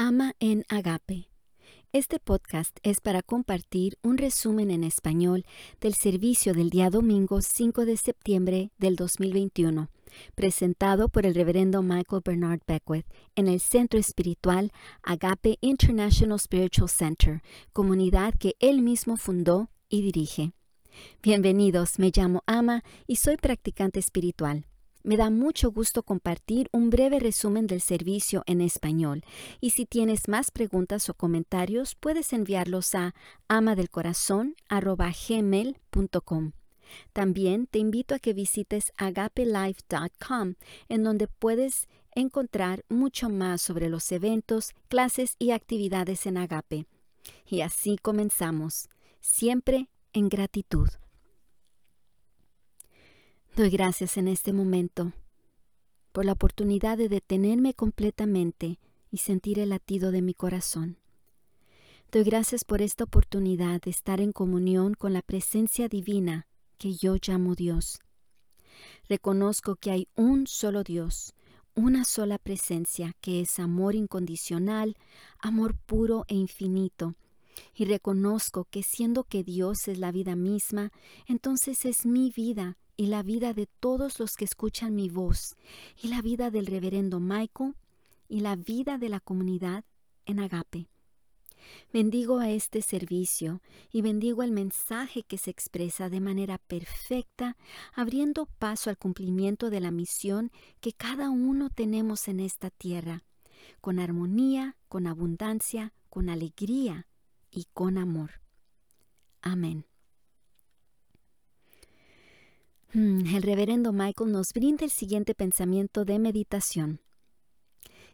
Ama en Agape. Este podcast es para compartir un resumen en español del servicio del día domingo 5 de septiembre del 2021, presentado por el reverendo Michael Bernard Beckwith en el Centro Espiritual Agape International Spiritual Center, comunidad que él mismo fundó y dirige. Bienvenidos, me llamo Ama y soy practicante espiritual. Me da mucho gusto compartir un breve resumen del servicio en español y si tienes más preguntas o comentarios puedes enviarlos a amadelcorazon.gmail.com. También te invito a que visites agapelife.com en donde puedes encontrar mucho más sobre los eventos, clases y actividades en Agape. Y así comenzamos, siempre en gratitud. Doy gracias en este momento por la oportunidad de detenerme completamente y sentir el latido de mi corazón. Doy gracias por esta oportunidad de estar en comunión con la presencia divina que yo llamo Dios. Reconozco que hay un solo Dios, una sola presencia que es amor incondicional, amor puro e infinito, y reconozco que siendo que Dios es la vida misma, entonces es mi vida y la vida de todos los que escuchan mi voz, y la vida del reverendo Michael, y la vida de la comunidad en Agape. Bendigo a este servicio y bendigo el mensaje que se expresa de manera perfecta, abriendo paso al cumplimiento de la misión que cada uno tenemos en esta tierra, con armonía, con abundancia, con alegría y con amor. Amén. Hmm, el reverendo Michael nos brinda el siguiente pensamiento de meditación.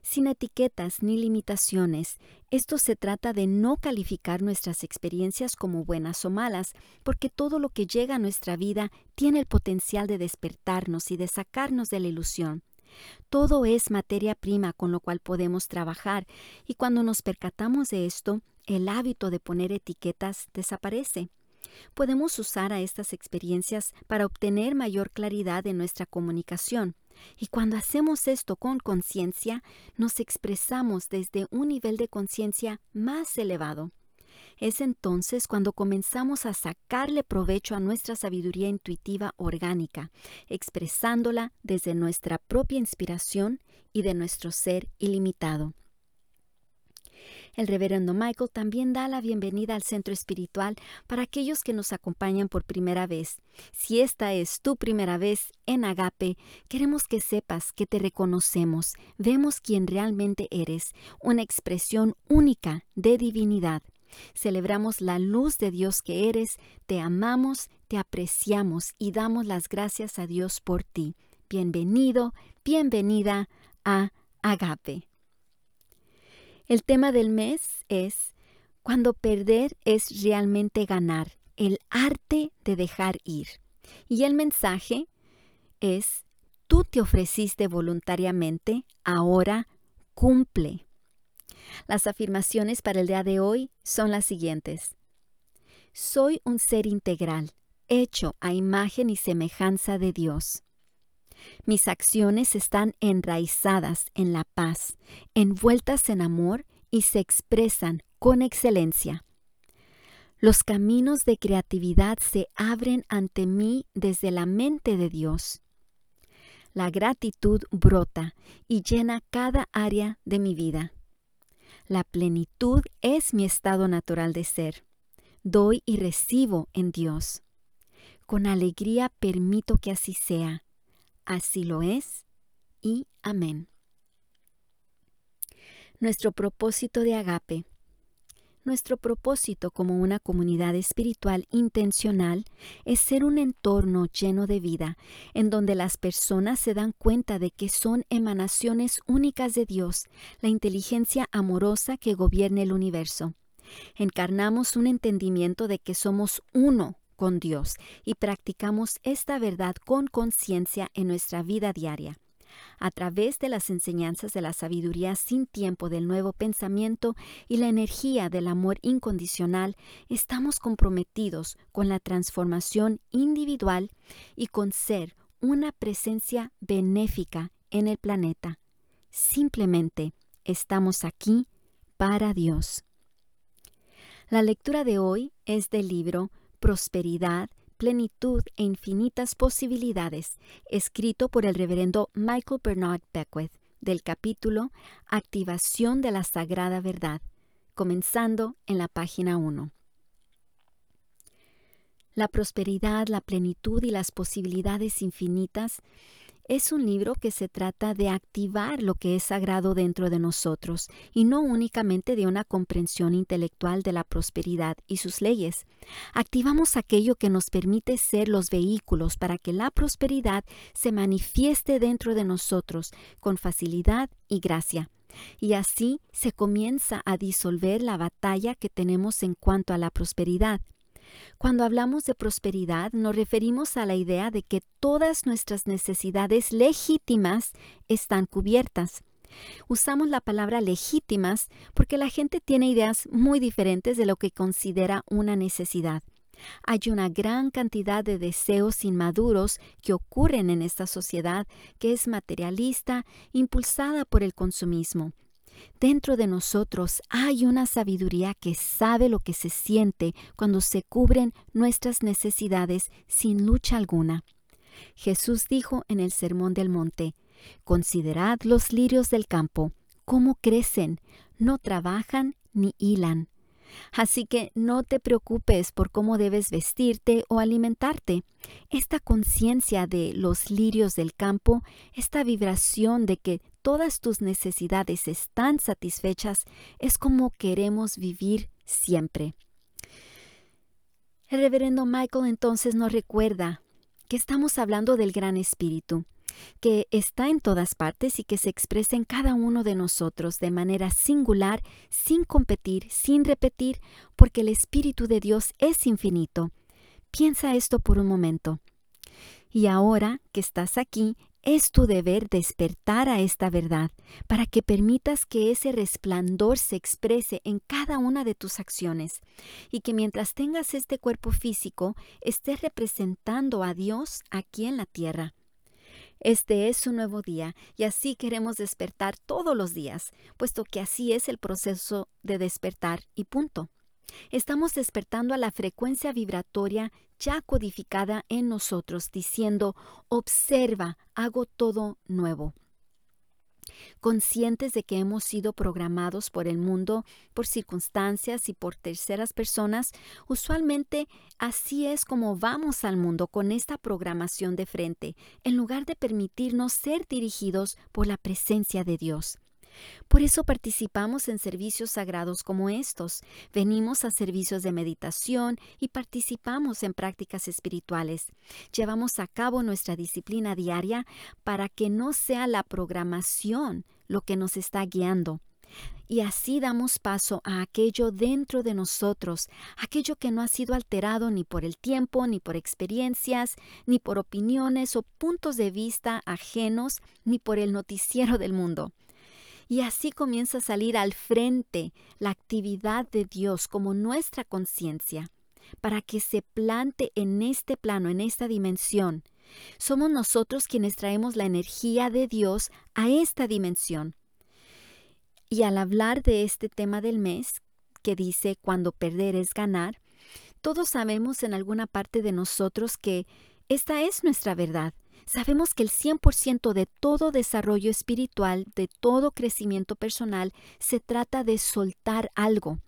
Sin etiquetas ni limitaciones, esto se trata de no calificar nuestras experiencias como buenas o malas, porque todo lo que llega a nuestra vida tiene el potencial de despertarnos y de sacarnos de la ilusión. Todo es materia prima con lo cual podemos trabajar, y cuando nos percatamos de esto, el hábito de poner etiquetas desaparece. Podemos usar a estas experiencias para obtener mayor claridad en nuestra comunicación. Y cuando hacemos esto con conciencia, nos expresamos desde un nivel de conciencia más elevado. Es entonces cuando comenzamos a sacarle provecho a nuestra sabiduría intuitiva orgánica, expresándola desde nuestra propia inspiración y de nuestro ser ilimitado. El reverendo Michael también da la bienvenida al centro espiritual para aquellos que nos acompañan por primera vez. Si esta es tu primera vez en Agape, queremos que sepas que te reconocemos, vemos quién realmente eres, una expresión única de divinidad. Celebramos la luz de Dios que eres, te amamos, te apreciamos y damos las gracias a Dios por ti. Bienvenido, bienvenida a Agape. El tema del mes es cuando perder es realmente ganar, el arte de dejar ir. Y el mensaje es, tú te ofreciste voluntariamente, ahora cumple. Las afirmaciones para el día de hoy son las siguientes. Soy un ser integral, hecho a imagen y semejanza de Dios. Mis acciones están enraizadas en la paz, envueltas en amor y se expresan con excelencia. Los caminos de creatividad se abren ante mí desde la mente de Dios. La gratitud brota y llena cada área de mi vida. La plenitud es mi estado natural de ser. Doy y recibo en Dios. Con alegría permito que así sea Así lo es y amén. Nuestro propósito de agape. Nuestro propósito como una comunidad espiritual intencional es ser un entorno lleno de vida, en donde las personas se dan cuenta de que son emanaciones únicas de Dios, la inteligencia amorosa que gobierna el universo. Encarnamos un entendimiento de que somos uno con Dios y practicamos esta verdad con conciencia en nuestra vida diaria. A través de las enseñanzas de la sabiduría sin tiempo del nuevo pensamiento y la energía del amor incondicional, estamos comprometidos con la transformación individual y con ser una presencia benéfica en el planeta. Simplemente estamos aquí para Dios. La lectura de hoy es del libro Prosperidad, Plenitud e Infinitas Posibilidades, escrito por el reverendo Michael Bernard Beckwith, del capítulo Activación de la Sagrada Verdad, comenzando en la página 1. La prosperidad, la plenitud y las posibilidades infinitas es un libro que se trata de activar lo que es sagrado dentro de nosotros y no únicamente de una comprensión intelectual de la prosperidad y sus leyes. Activamos aquello que nos permite ser los vehículos para que la prosperidad se manifieste dentro de nosotros con facilidad y gracia. Y así se comienza a disolver la batalla que tenemos en cuanto a la prosperidad. Cuando hablamos de prosperidad nos referimos a la idea de que todas nuestras necesidades legítimas están cubiertas. Usamos la palabra legítimas porque la gente tiene ideas muy diferentes de lo que considera una necesidad. Hay una gran cantidad de deseos inmaduros que ocurren en esta sociedad que es materialista, impulsada por el consumismo. Dentro de nosotros hay una sabiduría que sabe lo que se siente cuando se cubren nuestras necesidades sin lucha alguna. Jesús dijo en el Sermón del Monte, Considerad los lirios del campo, cómo crecen, no trabajan ni hilan. Así que no te preocupes por cómo debes vestirte o alimentarte. Esta conciencia de los lirios del campo, esta vibración de que todas tus necesidades están satisfechas, es como queremos vivir siempre. El reverendo Michael entonces nos recuerda que estamos hablando del Gran Espíritu, que está en todas partes y que se expresa en cada uno de nosotros de manera singular, sin competir, sin repetir, porque el Espíritu de Dios es infinito. Piensa esto por un momento. Y ahora que estás aquí, es tu deber despertar a esta verdad para que permitas que ese resplandor se exprese en cada una de tus acciones y que mientras tengas este cuerpo físico estés representando a Dios aquí en la tierra. Este es un nuevo día y así queremos despertar todos los días, puesto que así es el proceso de despertar y punto. Estamos despertando a la frecuencia vibratoria ya codificada en nosotros, diciendo, observa, hago todo nuevo. Conscientes de que hemos sido programados por el mundo, por circunstancias y por terceras personas, usualmente así es como vamos al mundo con esta programación de frente, en lugar de permitirnos ser dirigidos por la presencia de Dios. Por eso participamos en servicios sagrados como estos. Venimos a servicios de meditación y participamos en prácticas espirituales. Llevamos a cabo nuestra disciplina diaria para que no sea la programación lo que nos está guiando. Y así damos paso a aquello dentro de nosotros, aquello que no ha sido alterado ni por el tiempo, ni por experiencias, ni por opiniones o puntos de vista ajenos, ni por el noticiero del mundo. Y así comienza a salir al frente la actividad de Dios como nuestra conciencia, para que se plante en este plano, en esta dimensión. Somos nosotros quienes traemos la energía de Dios a esta dimensión. Y al hablar de este tema del mes, que dice cuando perder es ganar, todos sabemos en alguna parte de nosotros que esta es nuestra verdad Sabemos que el 100% de todo desarrollo espiritual, de todo crecimiento personal, se trata de soltar algo.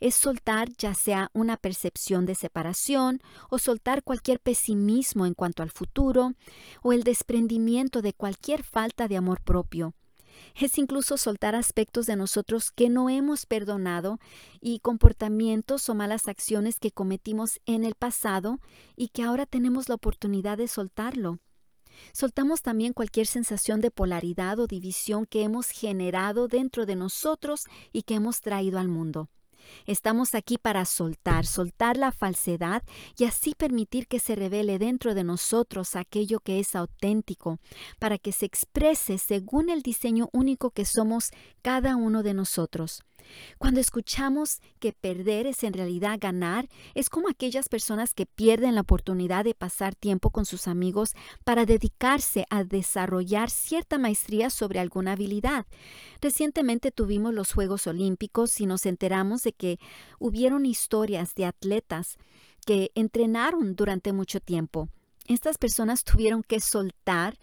Es soltar ya sea una percepción de separación o soltar cualquier pesimismo en cuanto al futuro o el desprendimiento de cualquier falta de amor propio. Es incluso soltar aspectos de nosotros que no hemos perdonado y comportamientos o malas acciones que cometimos en el pasado y que ahora tenemos la oportunidad de soltarlo. Soltamos también cualquier sensación de polaridad o división que hemos generado dentro de nosotros y que hemos traído al mundo. Estamos aquí para soltar, soltar la falsedad y así permitir que se revele dentro de nosotros aquello que es auténtico, para que se exprese según el diseño único que somos cada uno de nosotros. Cuando escuchamos que perder es en realidad ganar, es como aquellas personas que pierden la oportunidad de pasar tiempo con sus amigos para dedicarse a desarrollar cierta maestría sobre alguna habilidad. Recientemente tuvimos los Juegos Olímpicos y nos enteramos de que hubieron historias de atletas que entrenaron durante mucho tiempo. Estas personas tuvieron que soltar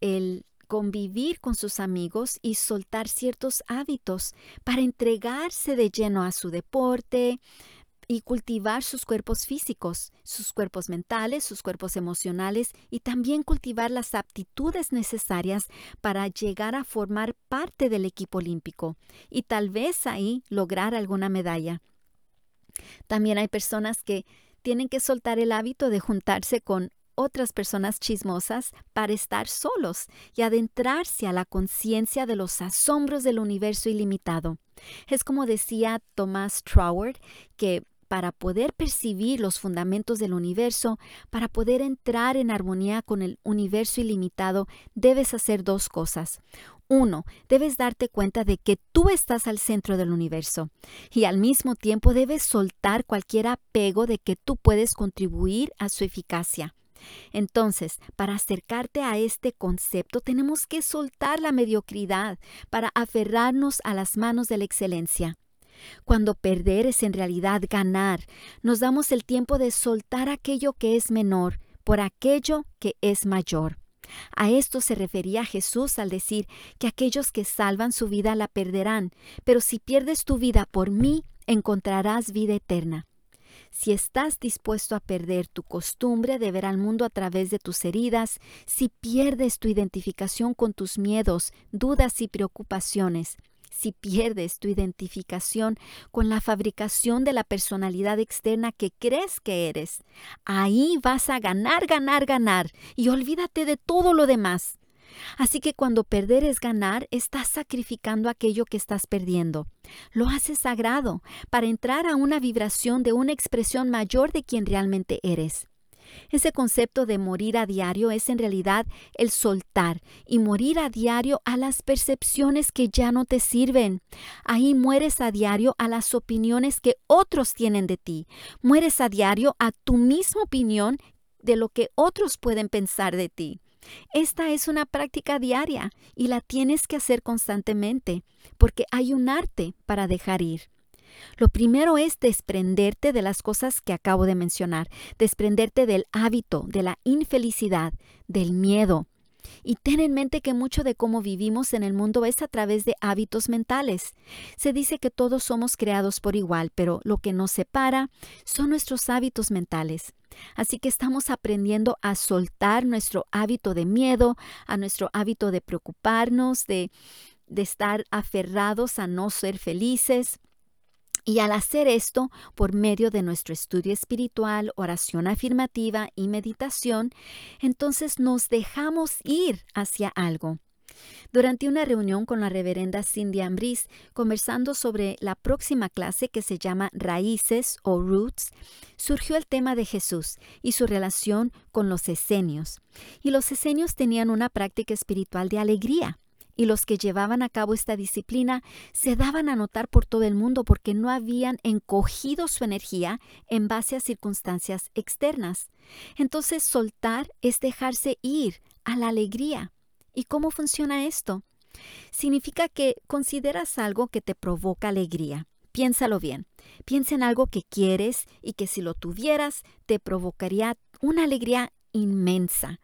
el convivir con sus amigos y soltar ciertos hábitos para entregarse de lleno a su deporte y cultivar sus cuerpos físicos, sus cuerpos mentales, sus cuerpos emocionales y también cultivar las aptitudes necesarias para llegar a formar parte del equipo olímpico y tal vez ahí lograr alguna medalla. También hay personas que tienen que soltar el hábito de juntarse con otras personas chismosas para estar solos y adentrarse a la conciencia de los asombros del universo ilimitado. Es como decía Thomas Troward, que para poder percibir los fundamentos del universo, para poder entrar en armonía con el universo ilimitado, debes hacer dos cosas. Uno, debes darte cuenta de que tú estás al centro del universo y al mismo tiempo debes soltar cualquier apego de que tú puedes contribuir a su eficacia. Entonces, para acercarte a este concepto tenemos que soltar la mediocridad para aferrarnos a las manos de la excelencia. Cuando perder es en realidad ganar, nos damos el tiempo de soltar aquello que es menor por aquello que es mayor. A esto se refería Jesús al decir que aquellos que salvan su vida la perderán, pero si pierdes tu vida por mí, encontrarás vida eterna. Si estás dispuesto a perder tu costumbre de ver al mundo a través de tus heridas, si pierdes tu identificación con tus miedos, dudas y preocupaciones, si pierdes tu identificación con la fabricación de la personalidad externa que crees que eres, ahí vas a ganar, ganar, ganar y olvídate de todo lo demás. Así que cuando perder es ganar, estás sacrificando aquello que estás perdiendo. Lo haces sagrado para entrar a una vibración de una expresión mayor de quien realmente eres. Ese concepto de morir a diario es en realidad el soltar y morir a diario a las percepciones que ya no te sirven. Ahí mueres a diario a las opiniones que otros tienen de ti. Mueres a diario a tu misma opinión de lo que otros pueden pensar de ti. Esta es una práctica diaria y la tienes que hacer constantemente, porque hay un arte para dejar ir. Lo primero es desprenderte de las cosas que acabo de mencionar, desprenderte del hábito, de la infelicidad, del miedo, y ten en mente que mucho de cómo vivimos en el mundo es a través de hábitos mentales. Se dice que todos somos creados por igual, pero lo que nos separa son nuestros hábitos mentales. Así que estamos aprendiendo a soltar nuestro hábito de miedo, a nuestro hábito de preocuparnos, de, de estar aferrados a no ser felices. Y al hacer esto, por medio de nuestro estudio espiritual, oración afirmativa y meditación, entonces nos dejamos ir hacia algo. Durante una reunión con la reverenda Cindy Ambris, conversando sobre la próxima clase que se llama Raíces o Roots, surgió el tema de Jesús y su relación con los esenios. Y los esenios tenían una práctica espiritual de alegría y los que llevaban a cabo esta disciplina se daban a notar por todo el mundo porque no habían encogido su energía en base a circunstancias externas. Entonces soltar es dejarse ir a la alegría. ¿Y cómo funciona esto? Significa que consideras algo que te provoca alegría. Piénsalo bien. Piensa en algo que quieres y que si lo tuvieras te provocaría una alegría inmensa.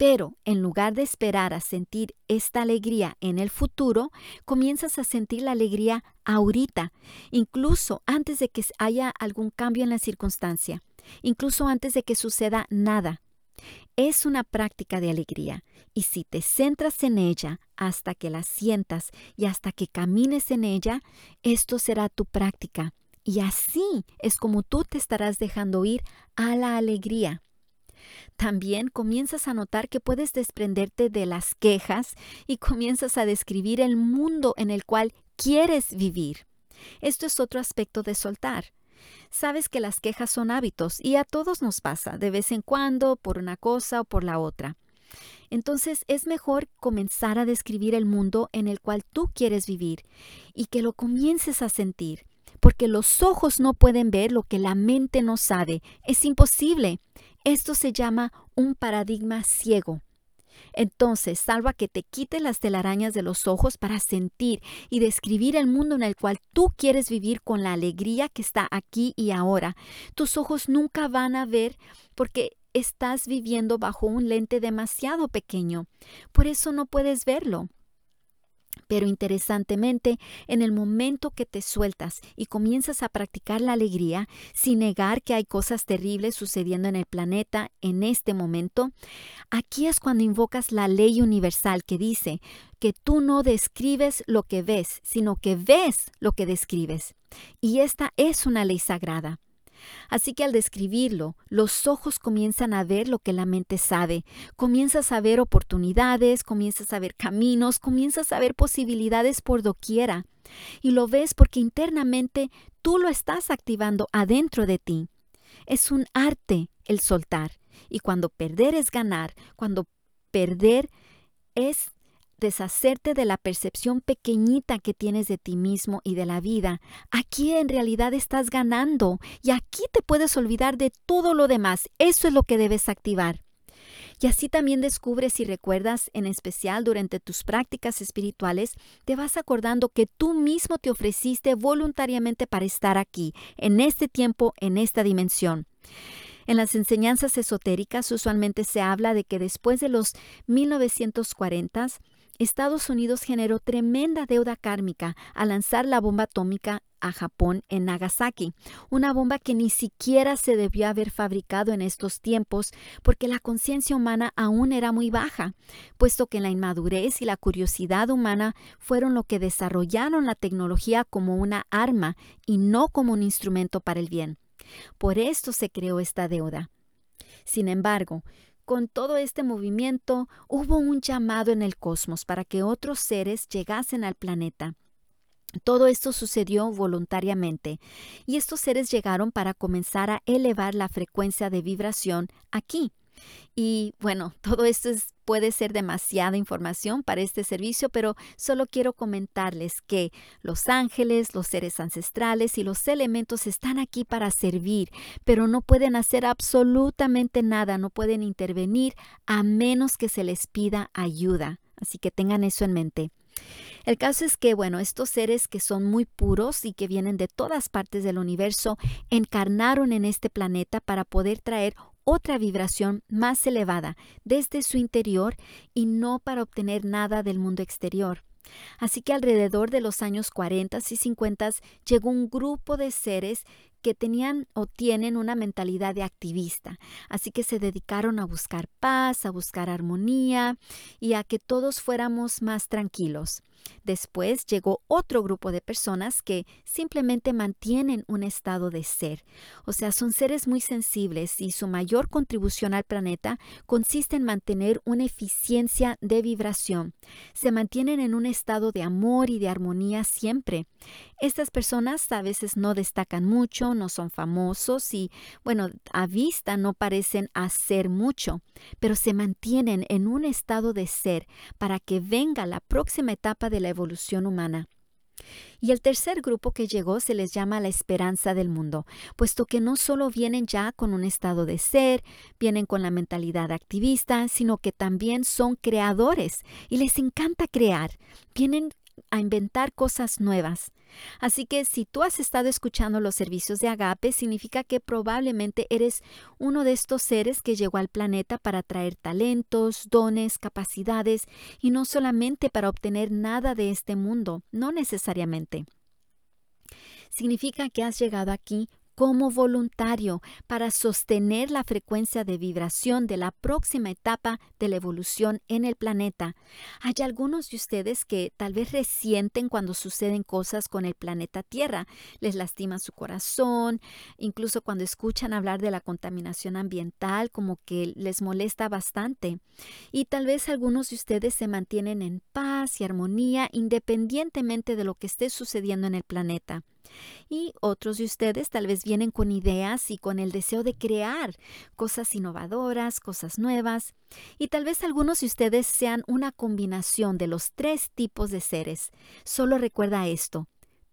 Pero en lugar de esperar a sentir esta alegría en el futuro, comienzas a sentir la alegría ahorita, incluso antes de que haya algún cambio en la circunstancia, incluso antes de que suceda nada. Es una práctica de alegría y si te centras en ella hasta que la sientas y hasta que camines en ella, esto será tu práctica. Y así es como tú te estarás dejando ir a la alegría. También comienzas a notar que puedes desprenderte de las quejas y comienzas a describir el mundo en el cual quieres vivir. Esto es otro aspecto de soltar. Sabes que las quejas son hábitos y a todos nos pasa de vez en cuando por una cosa o por la otra. Entonces es mejor comenzar a describir el mundo en el cual tú quieres vivir y que lo comiences a sentir, porque los ojos no pueden ver lo que la mente no sabe. Es imposible. Esto se llama un paradigma ciego. Entonces, salva que te quites las telarañas de los ojos para sentir y describir el mundo en el cual tú quieres vivir con la alegría que está aquí y ahora. Tus ojos nunca van a ver porque estás viviendo bajo un lente demasiado pequeño. Por eso no puedes verlo. Pero interesantemente, en el momento que te sueltas y comienzas a practicar la alegría, sin negar que hay cosas terribles sucediendo en el planeta en este momento, aquí es cuando invocas la ley universal que dice que tú no describes lo que ves, sino que ves lo que describes. Y esta es una ley sagrada. Así que al describirlo, los ojos comienzan a ver lo que la mente sabe. Comienzas a ver oportunidades, comienzas a ver caminos, comienzas a ver posibilidades por doquiera. Y lo ves porque internamente tú lo estás activando adentro de ti. Es un arte el soltar. Y cuando perder es ganar, cuando perder es deshacerte de la percepción pequeñita que tienes de ti mismo y de la vida. Aquí en realidad estás ganando y aquí te puedes olvidar de todo lo demás. Eso es lo que debes activar. Y así también descubres y recuerdas, en especial durante tus prácticas espirituales, te vas acordando que tú mismo te ofreciste voluntariamente para estar aquí, en este tiempo, en esta dimensión. En las enseñanzas esotéricas usualmente se habla de que después de los 1940 Estados Unidos generó tremenda deuda kármica al lanzar la bomba atómica a Japón en Nagasaki, una bomba que ni siquiera se debió haber fabricado en estos tiempos porque la conciencia humana aún era muy baja, puesto que la inmadurez y la curiosidad humana fueron lo que desarrollaron la tecnología como una arma y no como un instrumento para el bien. Por esto se creó esta deuda. Sin embargo, con todo este movimiento hubo un llamado en el cosmos para que otros seres llegasen al planeta. Todo esto sucedió voluntariamente y estos seres llegaron para comenzar a elevar la frecuencia de vibración aquí, y bueno, todo esto puede ser demasiada información para este servicio, pero solo quiero comentarles que los ángeles, los seres ancestrales y los elementos están aquí para servir, pero no pueden hacer absolutamente nada, no pueden intervenir a menos que se les pida ayuda. Así que tengan eso en mente. El caso es que, bueno, estos seres que son muy puros y que vienen de todas partes del universo, encarnaron en este planeta para poder traer otra vibración más elevada desde su interior y no para obtener nada del mundo exterior. Así que alrededor de los años 40 y 50 llegó un grupo de seres que tenían o tienen una mentalidad de activista, así que se dedicaron a buscar paz, a buscar armonía y a que todos fuéramos más tranquilos. Después llegó otro grupo de personas que simplemente mantienen un estado de ser. O sea, son seres muy sensibles y su mayor contribución al planeta consiste en mantener una eficiencia de vibración. Se mantienen en un estado de amor y de armonía siempre. Estas personas a veces no destacan mucho, no son famosos y, bueno, a vista no parecen hacer mucho, pero se mantienen en un estado de ser para que venga la próxima etapa de la evolución humana. Y el tercer grupo que llegó se les llama la esperanza del mundo, puesto que no solo vienen ya con un estado de ser, vienen con la mentalidad activista, sino que también son creadores y les encanta crear, vienen a inventar cosas nuevas. Así que si tú has estado escuchando los servicios de Agape, significa que probablemente eres uno de estos seres que llegó al planeta para traer talentos, dones, capacidades, y no solamente para obtener nada de este mundo, no necesariamente. Significa que has llegado aquí como voluntario para sostener la frecuencia de vibración de la próxima etapa de la evolución en el planeta. Hay algunos de ustedes que tal vez resienten cuando suceden cosas con el planeta Tierra, les lastima su corazón, incluso cuando escuchan hablar de la contaminación ambiental, como que les molesta bastante. Y tal vez algunos de ustedes se mantienen en paz y armonía independientemente de lo que esté sucediendo en el planeta. Y otros de ustedes tal vez vienen con ideas y con el deseo de crear cosas innovadoras, cosas nuevas. Y tal vez algunos de ustedes sean una combinación de los tres tipos de seres. Solo recuerda esto.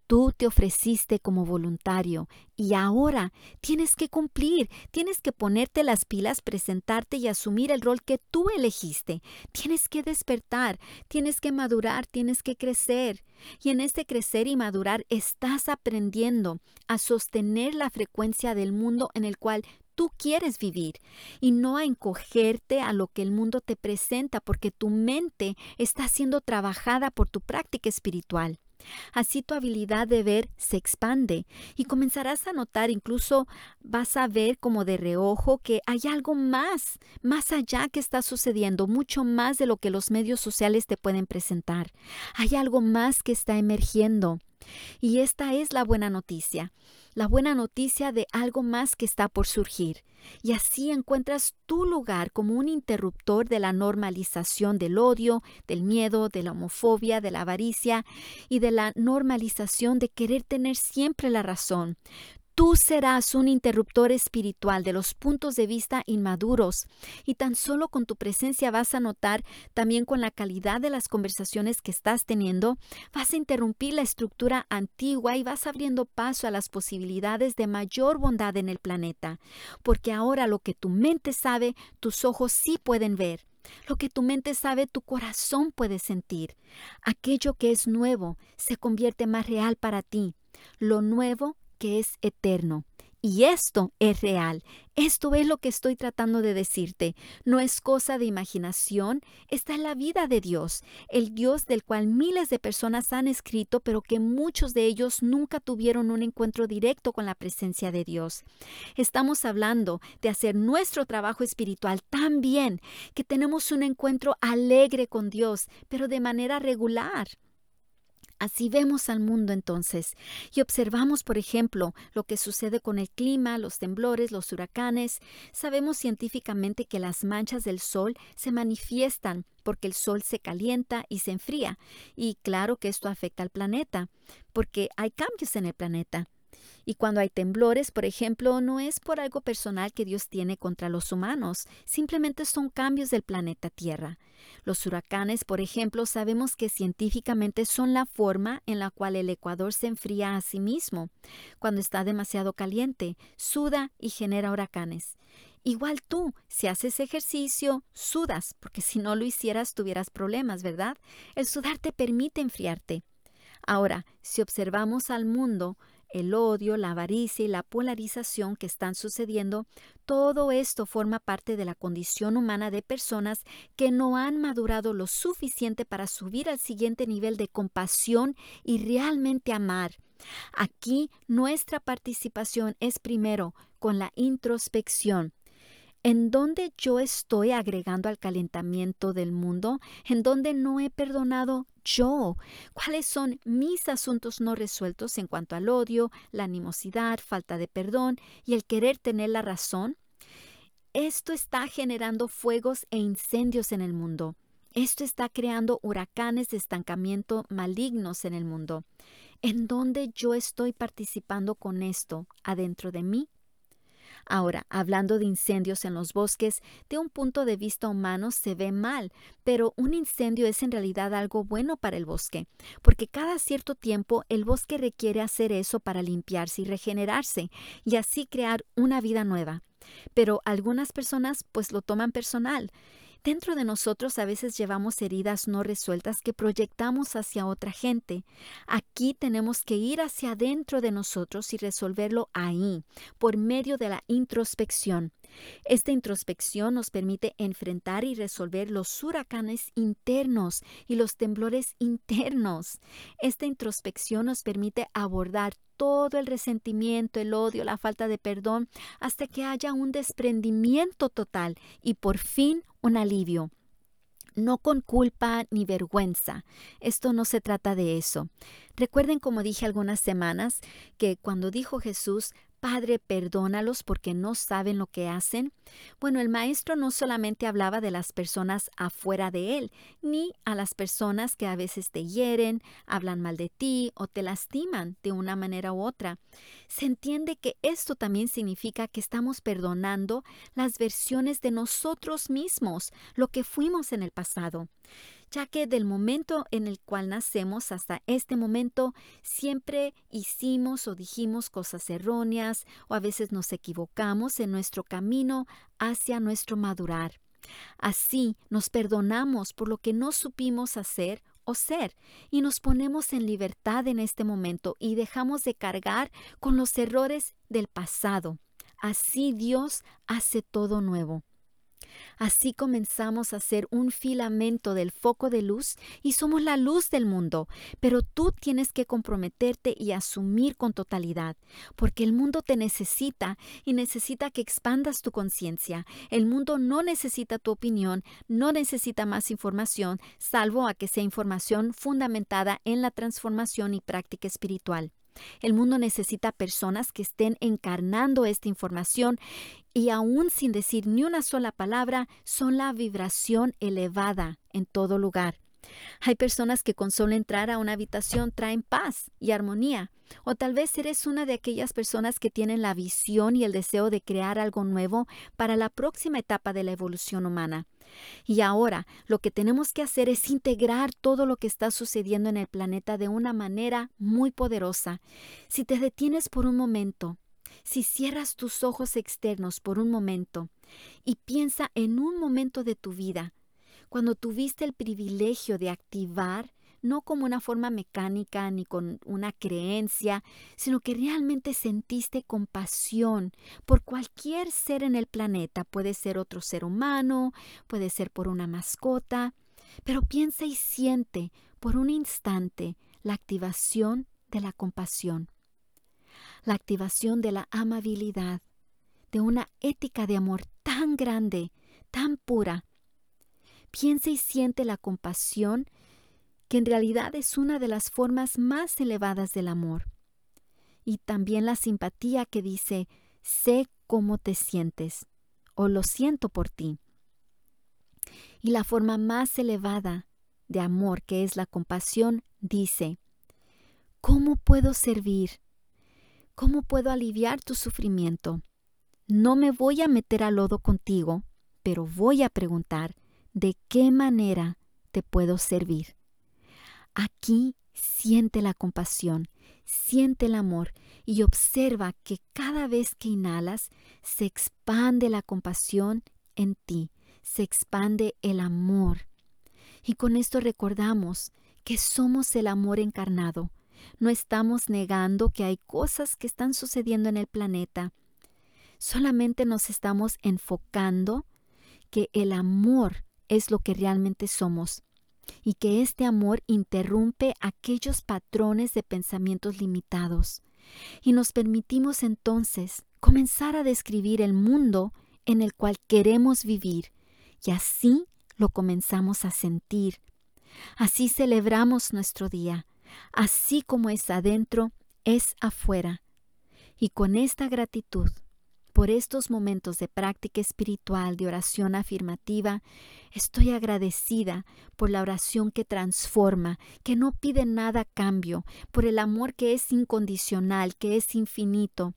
Tú te ofreciste como voluntario y ahora tienes que cumplir, tienes que ponerte las pilas, presentarte y asumir el rol que tú elegiste. Tienes que despertar, tienes que madurar, tienes que crecer. Y en este crecer y madurar estás aprendiendo a sostener la frecuencia del mundo en el cual tú quieres vivir y no a encogerte a lo que el mundo te presenta porque tu mente está siendo trabajada por tu práctica espiritual. Así tu habilidad de ver se expande y comenzarás a notar, incluso vas a ver como de reojo que hay algo más, más allá que está sucediendo, mucho más de lo que los medios sociales te pueden presentar. Hay algo más que está emergiendo. Y esta es la buena noticia, la buena noticia de algo más que está por surgir. Y así encuentras tu lugar como un interruptor de la normalización del odio, del miedo, de la homofobia, de la avaricia y de la normalización de querer tener siempre la razón. Tú serás un interruptor espiritual de los puntos de vista inmaduros y tan solo con tu presencia vas a notar, también con la calidad de las conversaciones que estás teniendo, vas a interrumpir la estructura antigua y vas abriendo paso a las posibilidades de mayor bondad en el planeta, porque ahora lo que tu mente sabe, tus ojos sí pueden ver. Lo que tu mente sabe, tu corazón puede sentir. Aquello que es nuevo se convierte más real para ti. Lo nuevo que es eterno. Y esto es real. Esto es lo que estoy tratando de decirte. No es cosa de imaginación. Está en la vida de Dios, el Dios del cual miles de personas han escrito, pero que muchos de ellos nunca tuvieron un encuentro directo con la presencia de Dios. Estamos hablando de hacer nuestro trabajo espiritual tan bien que tenemos un encuentro alegre con Dios, pero de manera regular. Así vemos al mundo entonces y observamos, por ejemplo, lo que sucede con el clima, los temblores, los huracanes. Sabemos científicamente que las manchas del sol se manifiestan porque el sol se calienta y se enfría. Y claro que esto afecta al planeta, porque hay cambios en el planeta. Y cuando hay temblores, por ejemplo, no es por algo personal que Dios tiene contra los humanos, simplemente son cambios del planeta Tierra. Los huracanes, por ejemplo, sabemos que científicamente son la forma en la cual el Ecuador se enfría a sí mismo. Cuando está demasiado caliente, suda y genera huracanes. Igual tú, si haces ejercicio, sudas, porque si no lo hicieras tuvieras problemas, ¿verdad? El sudar te permite enfriarte. Ahora, si observamos al mundo, el odio, la avaricia y la polarización que están sucediendo, todo esto forma parte de la condición humana de personas que no han madurado lo suficiente para subir al siguiente nivel de compasión y realmente amar. Aquí nuestra participación es primero con la introspección, en donde yo estoy agregando al calentamiento del mundo, en donde no he perdonado yo, cuáles son mis asuntos no resueltos en cuanto al odio, la animosidad, falta de perdón y el querer tener la razón. Esto está generando fuegos e incendios en el mundo. Esto está creando huracanes de estancamiento malignos en el mundo. ¿En dónde yo estoy participando con esto? ¿Adentro de mí? Ahora, hablando de incendios en los bosques, de un punto de vista humano se ve mal, pero un incendio es en realidad algo bueno para el bosque, porque cada cierto tiempo el bosque requiere hacer eso para limpiarse y regenerarse, y así crear una vida nueva. Pero algunas personas pues lo toman personal Dentro de nosotros a veces llevamos heridas no resueltas que proyectamos hacia otra gente. Aquí tenemos que ir hacia adentro de nosotros y resolverlo ahí, por medio de la introspección. Esta introspección nos permite enfrentar y resolver los huracanes internos y los temblores internos. Esta introspección nos permite abordar todo el resentimiento, el odio, la falta de perdón, hasta que haya un desprendimiento total y por fin un alivio no con culpa ni vergüenza. Esto no se trata de eso. Recuerden, como dije algunas semanas, que cuando dijo Jesús, Padre, perdónalos porque no saben lo que hacen. Bueno, el maestro no solamente hablaba de las personas afuera de él, ni a las personas que a veces te hieren, hablan mal de ti o te lastiman de una manera u otra. Se entiende que esto también significa que estamos perdonando las versiones de nosotros mismos, lo que fuimos en el pasado ya que del momento en el cual nacemos hasta este momento siempre hicimos o dijimos cosas erróneas o a veces nos equivocamos en nuestro camino hacia nuestro madurar. Así nos perdonamos por lo que no supimos hacer o ser y nos ponemos en libertad en este momento y dejamos de cargar con los errores del pasado. Así Dios hace todo nuevo. Así comenzamos a ser un filamento del foco de luz y somos la luz del mundo, pero tú tienes que comprometerte y asumir con totalidad, porque el mundo te necesita y necesita que expandas tu conciencia. El mundo no necesita tu opinión, no necesita más información, salvo a que sea información fundamentada en la transformación y práctica espiritual. El mundo necesita personas que estén encarnando esta información y aún sin decir ni una sola palabra, son la vibración elevada en todo lugar. Hay personas que con solo entrar a una habitación traen paz y armonía. O tal vez eres una de aquellas personas que tienen la visión y el deseo de crear algo nuevo para la próxima etapa de la evolución humana. Y ahora lo que tenemos que hacer es integrar todo lo que está sucediendo en el planeta de una manera muy poderosa. Si te detienes por un momento, si cierras tus ojos externos por un momento y piensa en un momento de tu vida, cuando tuviste el privilegio de activar, no como una forma mecánica ni con una creencia, sino que realmente sentiste compasión por cualquier ser en el planeta. Puede ser otro ser humano, puede ser por una mascota, pero piensa y siente por un instante la activación de la compasión, la activación de la amabilidad, de una ética de amor tan grande, tan pura, piensa y siente la compasión, que en realidad es una de las formas más elevadas del amor. Y también la simpatía que dice, sé cómo te sientes o lo siento por ti. Y la forma más elevada de amor, que es la compasión, dice, ¿cómo puedo servir? ¿Cómo puedo aliviar tu sufrimiento? No me voy a meter al lodo contigo, pero voy a preguntar, de qué manera te puedo servir. Aquí siente la compasión, siente el amor y observa que cada vez que inhalas se expande la compasión en ti, se expande el amor. Y con esto recordamos que somos el amor encarnado. No estamos negando que hay cosas que están sucediendo en el planeta. Solamente nos estamos enfocando que el amor es lo que realmente somos y que este amor interrumpe aquellos patrones de pensamientos limitados y nos permitimos entonces comenzar a describir el mundo en el cual queremos vivir y así lo comenzamos a sentir. Así celebramos nuestro día, así como es adentro, es afuera. Y con esta gratitud por estos momentos de práctica espiritual, de oración afirmativa, estoy agradecida por la oración que transforma, que no pide nada cambio, por el amor que es incondicional, que es infinito,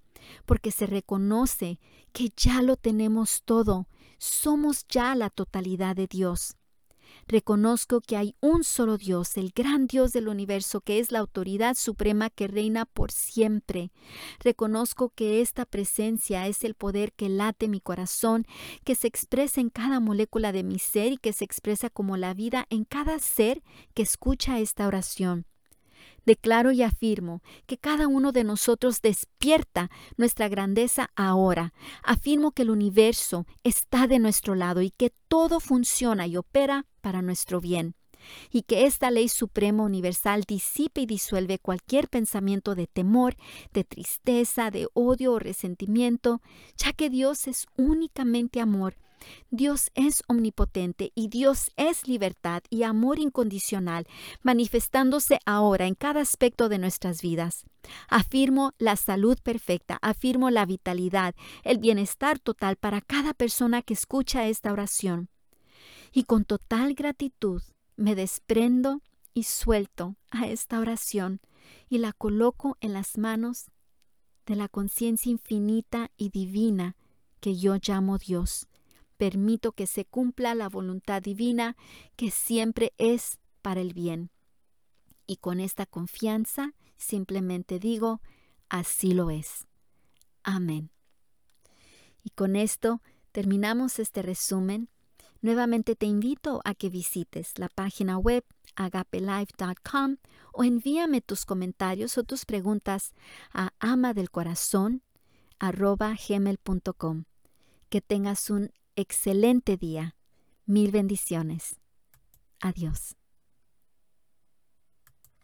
porque se reconoce que ya lo tenemos todo, somos ya la totalidad de Dios. Reconozco que hay un solo Dios, el gran Dios del universo, que es la autoridad suprema que reina por siempre. Reconozco que esta presencia es el poder que late mi corazón, que se expresa en cada molécula de mi ser y que se expresa como la vida en cada ser que escucha esta oración. Declaro y afirmo que cada uno de nosotros despierta nuestra grandeza ahora. Afirmo que el universo está de nuestro lado y que todo funciona y opera para nuestro bien y que esta ley suprema universal disipe y disuelve cualquier pensamiento de temor, de tristeza, de odio o resentimiento, ya que Dios es únicamente amor Dios es omnipotente y Dios es libertad y amor incondicional, manifestándose ahora en cada aspecto de nuestras vidas. Afirmo la salud perfecta, afirmo la vitalidad, el bienestar total para cada persona que escucha esta oración. Y con total gratitud me desprendo y suelto a esta oración y la coloco en las manos de la conciencia infinita y divina que yo llamo Dios. Permito que se cumpla la voluntad divina que siempre es para el bien. Y con esta confianza simplemente digo, así lo es. Amén. Y con esto terminamos este resumen Nuevamente te invito a que visites la página web agapelife.com o envíame tus comentarios o tus preguntas a amadelcorazón@gmail.com. Que tengas un excelente día. Mil bendiciones. Adiós.